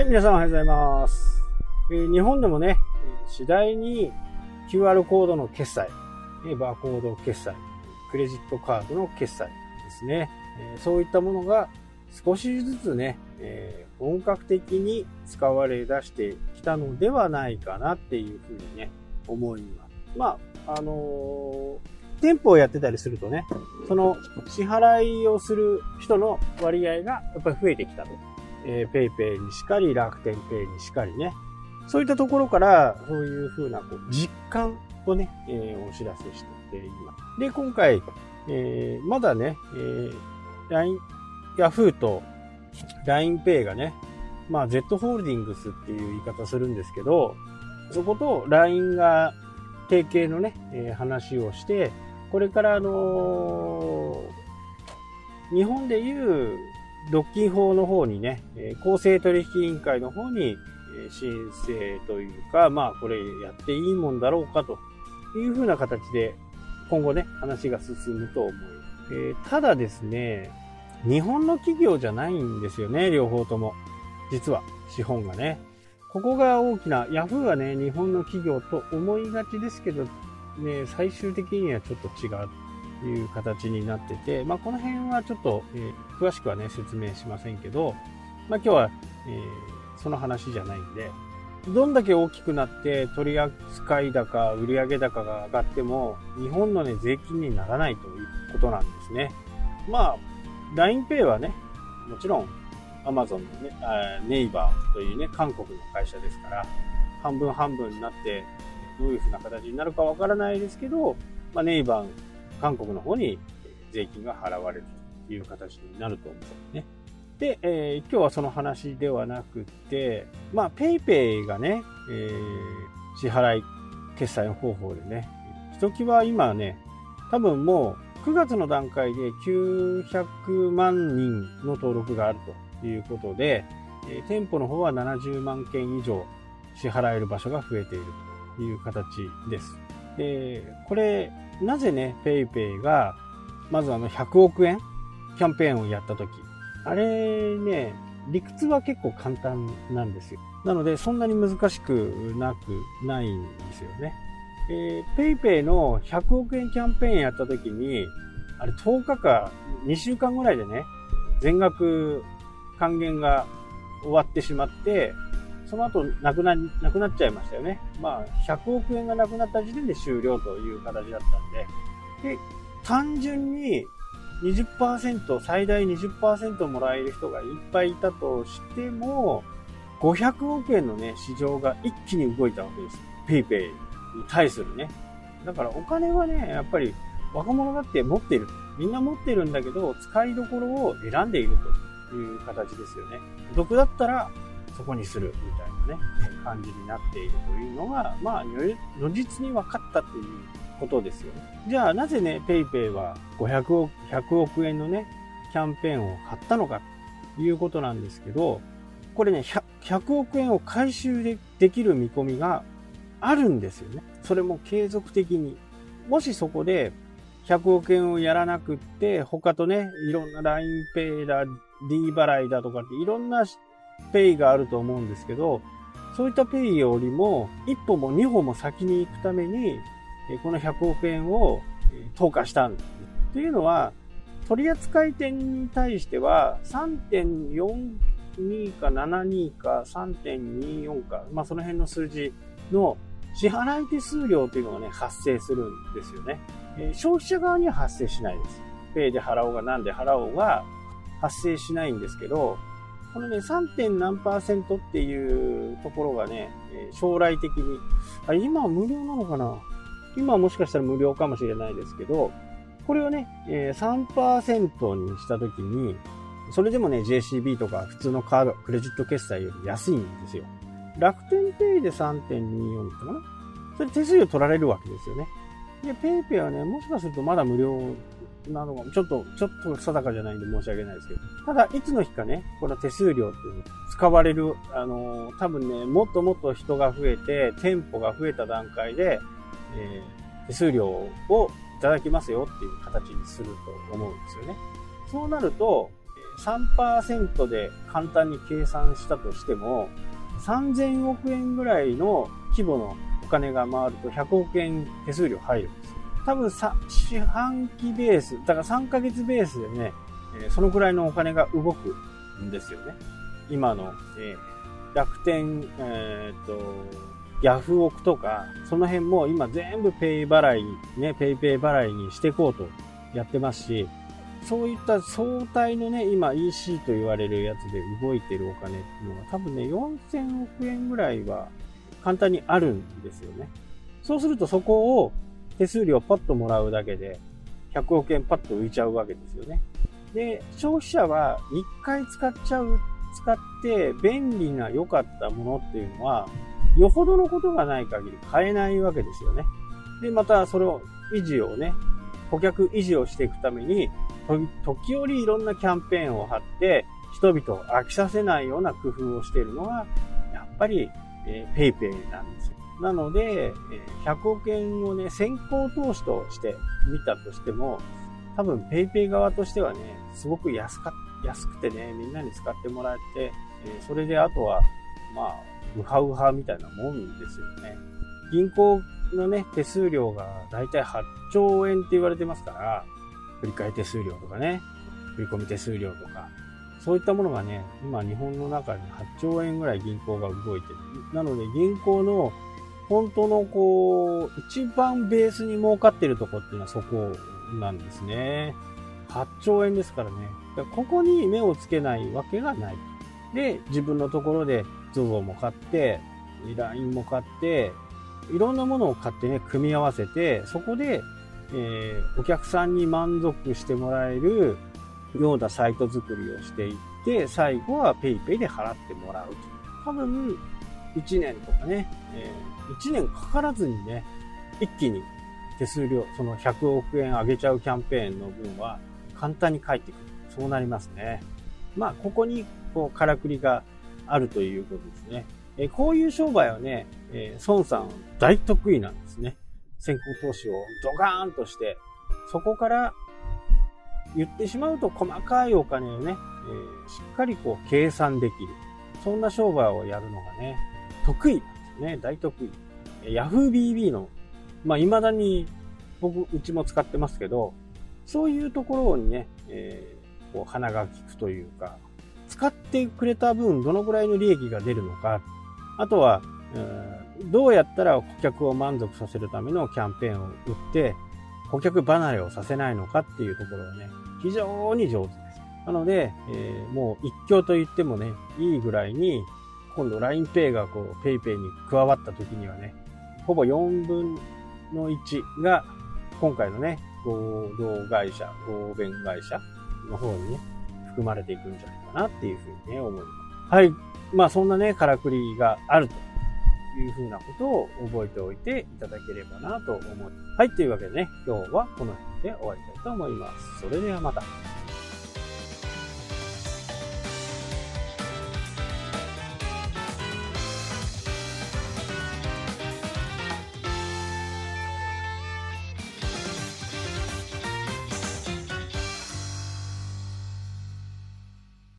はい、皆さんおはようございます。えー日本でもね、次第に QR コードの決済、えバーコード決済、クレジットカードの決済ですね。えそういったものが少しずつね、えー本格的に使われ出してきたのではないかなっていうふうにね、思います。まあ、あのー店舗をやってたりするとね、その支払いをする人の割合がやっぱり増えてきたと。えー、ペイペイにしかり、楽天ペイにしかりね。そういったところから、そういうふうなこう実感をね、えーお知らせしています。で、今回、えーまだね、えー、LINE、Yahoo と LINEPay がね、まあ Z ホールディングスっていう言い方するんですけど、そこと LINE が提携のね、えー話をして、これからあのー日本でいう独禁法の方にね、公正取引委員会の方に申請というか、まあこれやっていいもんだろうかというふうな形で今後ね、話が進むと思う。えーただですね、日本の企業じゃないんですよね、両方とも。実は、資本がね。ここが大きな、ヤフーはね、日本の企業と思いがちですけど、ね、最終的にはちょっと違ういう形になってて、まあ、この辺はちょっと、えー詳しくはね、説明しませんけど、まあ、今日は、えーその話じゃないんで、どんだけ大きくなって取扱い高、売上高が上がっても、日本のね、税金にならないということなんですね。まあ、LINEPay はね、もちろん Amazon のね、あネイバーというね、韓国の会社ですから、半分半分になって、どういうふうな形になるかわからないですけど、まあ、ネイバー、韓国の方に税金が払われるという形になると思うんですね。で、えー今日はその話ではなくて、まあ、ペイペイがね、えー支払い、決済方法でね、ひときわ今ね、多分もう9月の段階で900万人の登録があるということで、えー店舗の方は70万件以上支払える場所が増えているという形です。で、これ、なぜね、ペイペイが、まずあの100億円キャンペーンをやったとき、あれね、理屈は結構簡単なんですよ。なので、そんなに難しくなくないんですよね。えー、ペイペイの100億円キャンペーンやった時に、あれ10日か2週間ぐらいでね、全額還元が終わってしまって、その後なくな、なくなっちゃいましたよね。まあ、100億円がなくなった時点で終了という形だったんで、で、単純に20%、最大20%もらえる人がいっぱいいたとしても、500億円のね、市場が一気に動いたわけです。ペイペイに対するね。だからお金はね、やっぱり若者だって持っている。みんな持ってるんだけど、使いどころを選んでいるという形ですよね。お得だったらそこにするみたいなね、感じになっているというのが、まあ、如実に分かったということですよね。じゃあなぜね、ペイペイは500億、100億円のね、キャンペーンを買ったのかということなんですけど、これね、100, 100億円を回収でできる見込みがあるんですよね。それも継続的に。もしそこで100億円をやらなくって、他とね、いろんな LINEPay だ、D 払いだとかっていろんなペイがあると思うんですけど、そういったペイよりも一歩も二歩も先に行くために、この100億円を投下したんです。というのは、取扱店に対しては3.42か72か3.24か、まあその辺の数字の支払い手数料というのがね、発生するんですよね。え消費者側には発生しないです。ペイで払おうが何で払おうが発生しないんですけど、このね、3. 点何パーセントっていうところがね、将来的に、あ今は無料なのかな？今はもしかしたら無料かもしれないですけど、これをね、3%にしたときに、それでもね、JCB とか普通のカード、クレジット決済より安いんですよ。楽天ペイで3.24ってかな？それ手数料取られるわけですよね。で、ペイペイはね、もしかするとまだ無料なのか、ちょっと、ちょっと定かじゃないんで申し訳ないですけど。ただ、いつの日かね、この手数料っていうの使われる、あのー多分ね、もっともっと人が増えて、店舗が増えた段階で、えー手数料をいただきますよっていう形にすると思うんですよね。そうなると、3%で簡単に計算したとしても、3000億円ぐらいの規模のお金が回ると100億円手数料入るんですよ。多分さ、四半期ベース、だから3ヶ月ベースでね、えそのくらいのお金が動くんですよね。今の、えー、楽天、えー、っと、ヤフオクとか、その辺も今全部ペイ払い、ね、ペイペイ払いにしていこうとやってますし、そういった相対のね、今 EC と言われるやつで動いてるお金っていうのが多分ね、4000億円ぐらいは簡単にあるんですよね。そうするとそこを手数料パッともらうだけで、100億円パッと浮いちゃうわけですよね。で、消費者は1回使っちゃう、使って便利な良かったものっていうのは、よほどのことがない限り買えないわけですよね。で、またそれを維持をね、顧客維持をしていくために、時折いろんなキャンペーンを貼って、人々を飽きさせないような工夫をしているのが、やっぱり、えー、ペイペイなんですよ。なので、え100億円をね、先行投資として見たとしても、多分 PayPay 側としてはね、すごく安か、安くてね、みんなに使ってもらえて、えそれであとは、まあ、ウハウハみたいなもんですよね。銀行のね、手数料がだいたい8兆円って言われてますから、振り替え手数料とかね、振り込み手数料とか、そういったものがね、今日本の中に8兆円ぐらい銀行が動いてる。なので銀行の本当のこう、一番ベースに儲かってるとこっていうのはそこなんですね。8兆円ですからね。ここに目をつけないわけがない。で、自分のところで ZOZO も買って、LINE も買って、いろんなものを買ってね、組み合わせて、そこで、えー、お客さんに満足してもらえるようなサイト作りをしていって、最後は PayPay で払ってもらうと。多分、1年とかね、えー、1年かからずにね、一気に手数料、その100億円上げちゃうキャンペーンの分は簡単に返ってくる。そうなりますね。まあ、ここに、こう、からくりがあるということですね。え、こういう商売はね、えー、孫さん大得意なんですね。先行投資をドガーンとして、そこから言ってしまうと細かいお金をね、えー、しっかりこう計算できる。そんな商売をやるのがね、得意なんですよね。大得意。YahooBB のまあ、未だに僕、うちも使ってますけど、そういうところにね、えー、こう、鼻が利くというか、使ってくれた分、どのぐらいの利益が出るのか、あとは、どうやったら顧客を満足させるためのキャンペーンを打って、顧客離れをさせないのかっていうところはね、非常に上手です。なので、えー、もう一強と言ってもね、いいぐらいに、今度 LINEPay がこう PayPay に加わった時にはね、ほぼ4分の1が、今回のね、合同会社、合弁会社の方にね、含まれていくんじゃないかなっていうふうにね、思います。はい。まあそんなね、からくりがあるというふうなことを覚えておいていただければなと思います。はい。というわけでね、今日はこの辺で終わりたいと思います。それではまた。